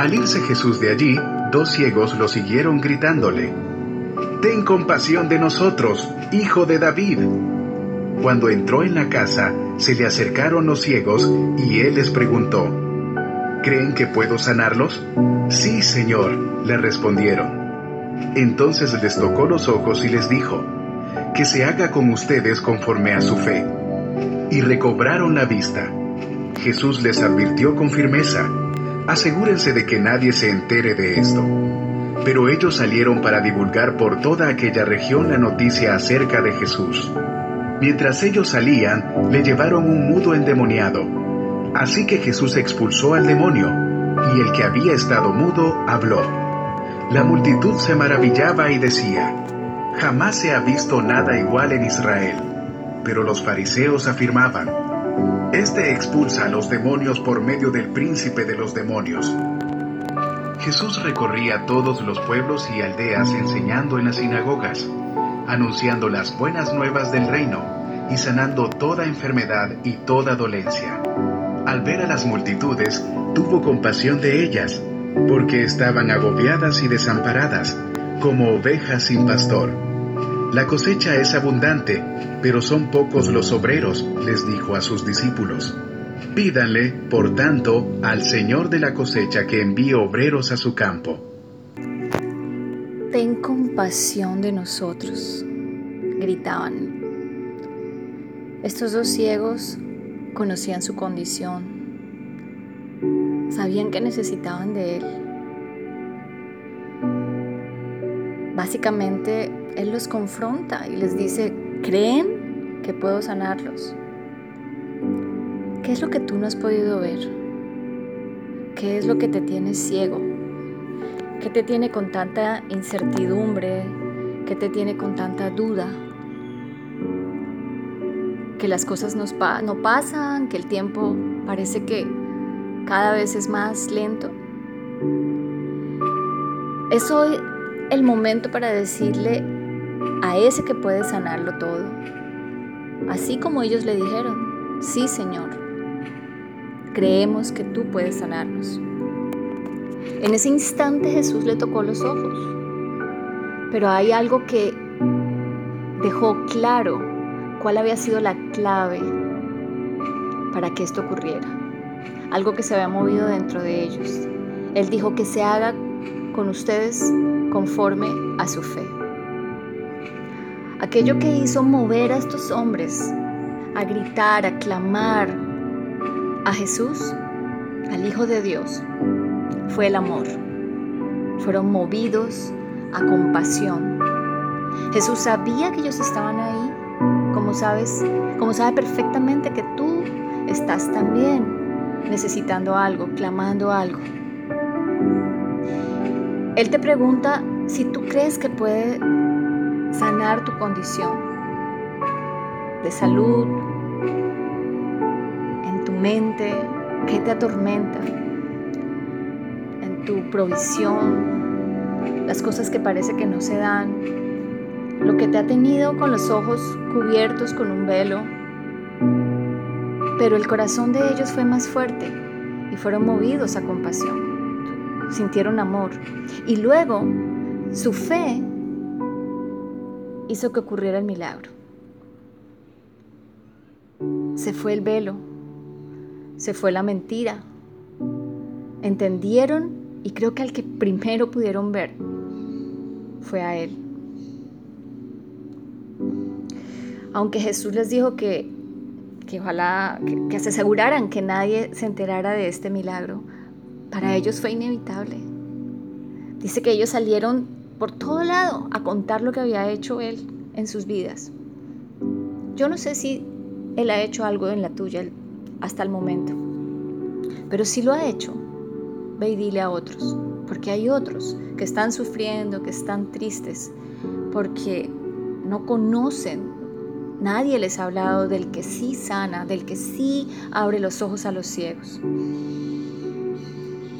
Al irse Jesús de allí, dos ciegos lo siguieron gritándole, Ten compasión de nosotros, hijo de David. Cuando entró en la casa, se le acercaron los ciegos y él les preguntó, ¿Creen que puedo sanarlos? Sí, Señor, le respondieron. Entonces les tocó los ojos y les dijo, que se haga con ustedes conforme a su fe. Y recobraron la vista. Jesús les advirtió con firmeza, asegúrense de que nadie se entere de esto. Pero ellos salieron para divulgar por toda aquella región la noticia acerca de Jesús. Mientras ellos salían, le llevaron un mudo endemoniado. Así que Jesús expulsó al demonio, y el que había estado mudo habló. La multitud se maravillaba y decía, jamás se ha visto nada igual en Israel. Pero los fariseos afirmaban, Este expulsa a los demonios por medio del príncipe de los demonios. Jesús recorría todos los pueblos y aldeas enseñando en las sinagogas, anunciando las buenas nuevas del reino y sanando toda enfermedad y toda dolencia. Al ver a las multitudes, tuvo compasión de ellas, porque estaban agobiadas y desamparadas, como ovejas sin pastor. La cosecha es abundante, pero son pocos los obreros, les dijo a sus discípulos. Pídanle, por tanto, al Señor de la cosecha que envíe obreros a su campo. Ten compasión de nosotros, gritaban. Estos dos ciegos conocían su condición, sabían que necesitaban de Él. Básicamente, Él los confronta y les dice, ¿creen que puedo sanarlos? ¿Qué es lo que tú no has podido ver? ¿Qué es lo que te tiene ciego? ¿Qué te tiene con tanta incertidumbre? ¿Qué te tiene con tanta duda? Que las cosas no pasan, que el tiempo parece que cada vez es más lento. Es hoy el momento para decirle a ese que puede sanarlo todo. Así como ellos le dijeron, sí Señor, creemos que tú puedes sanarnos. En ese instante Jesús le tocó los ojos, pero hay algo que dejó claro cuál había sido la clave para que esto ocurriera, algo que se había movido dentro de ellos. Él dijo que se haga con ustedes conforme a su fe. Aquello que hizo mover a estos hombres a gritar, a clamar a Jesús, al Hijo de Dios, fue el amor. Fueron movidos a compasión. Jesús sabía que ellos estaban ahí, como sabes, como sabe perfectamente que tú estás también necesitando algo, clamando algo. Él te pregunta si tú crees que puede sanar tu condición de salud, en tu mente, que te atormenta, en tu provisión, las cosas que parece que no se dan, lo que te ha tenido con los ojos cubiertos con un velo, pero el corazón de ellos fue más fuerte y fueron movidos a compasión sintieron amor. Y luego su fe hizo que ocurriera el milagro. Se fue el velo, se fue la mentira. Entendieron y creo que al que primero pudieron ver fue a Él. Aunque Jesús les dijo que, que ojalá, que, que se aseguraran que nadie se enterara de este milagro, para ellos fue inevitable. Dice que ellos salieron por todo lado a contar lo que había hecho Él en sus vidas. Yo no sé si Él ha hecho algo en la tuya hasta el momento, pero si lo ha hecho, ve y dile a otros, porque hay otros que están sufriendo, que están tristes, porque no conocen, nadie les ha hablado del que sí sana, del que sí abre los ojos a los ciegos.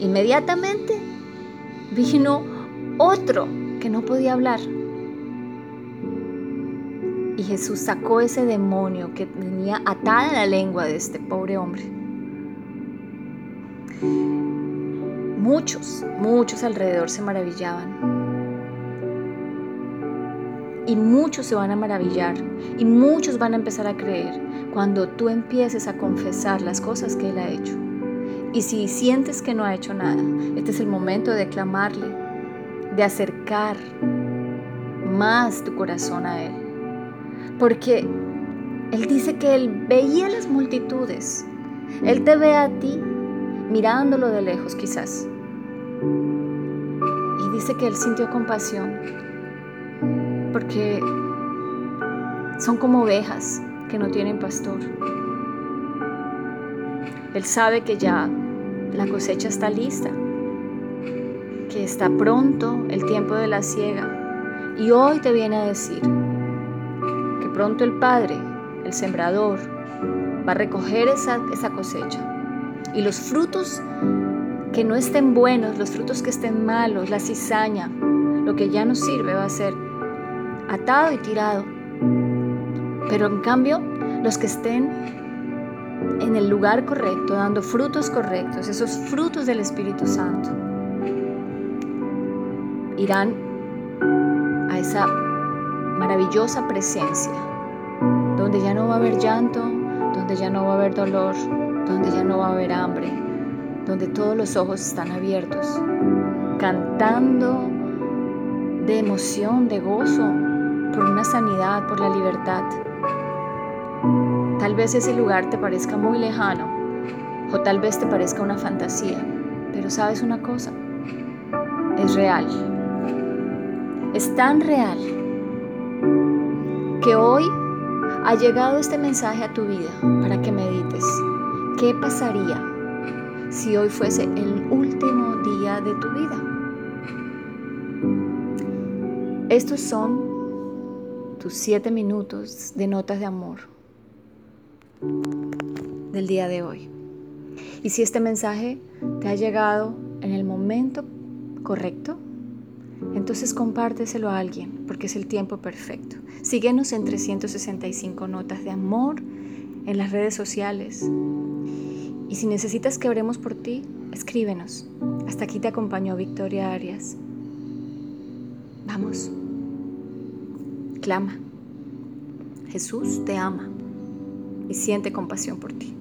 Inmediatamente vino otro que no podía hablar. Y Jesús sacó ese demonio que tenía atada la lengua de este pobre hombre. Muchos, muchos alrededor se maravillaban. Y muchos se van a maravillar y muchos van a empezar a creer cuando tú empieces a confesar las cosas que Él ha hecho. Y si sientes que no ha hecho nada, este es el momento de clamarle, de acercar más tu corazón a Él. Porque Él dice que Él veía las multitudes. Él te ve a ti mirándolo de lejos quizás. Y dice que Él sintió compasión porque son como ovejas que no tienen pastor. Él sabe que ya la cosecha está lista, que está pronto el tiempo de la siega. Y hoy te viene a decir que pronto el Padre, el sembrador, va a recoger esa, esa cosecha. Y los frutos que no estén buenos, los frutos que estén malos, la cizaña, lo que ya no sirve va a ser atado y tirado. Pero en cambio, los que estén en el lugar correcto, dando frutos correctos, esos frutos del Espíritu Santo, irán a esa maravillosa presencia, donde ya no va a haber llanto, donde ya no va a haber dolor, donde ya no va a haber hambre, donde todos los ojos están abiertos, cantando de emoción, de gozo, por una sanidad, por la libertad. Tal vez ese lugar te parezca muy lejano o tal vez te parezca una fantasía, pero sabes una cosa, es real. Es tan real que hoy ha llegado este mensaje a tu vida para que medites. ¿Qué pasaría si hoy fuese el último día de tu vida? Estos son tus siete minutos de notas de amor del día de hoy. Y si este mensaje te ha llegado en el momento correcto, entonces compárteselo a alguien porque es el tiempo perfecto. Síguenos en 365 notas de amor en las redes sociales. Y si necesitas que oremos por ti, escríbenos. Hasta aquí te acompañó Victoria Arias. Vamos. Clama. Jesús te ama y siente compasión por ti.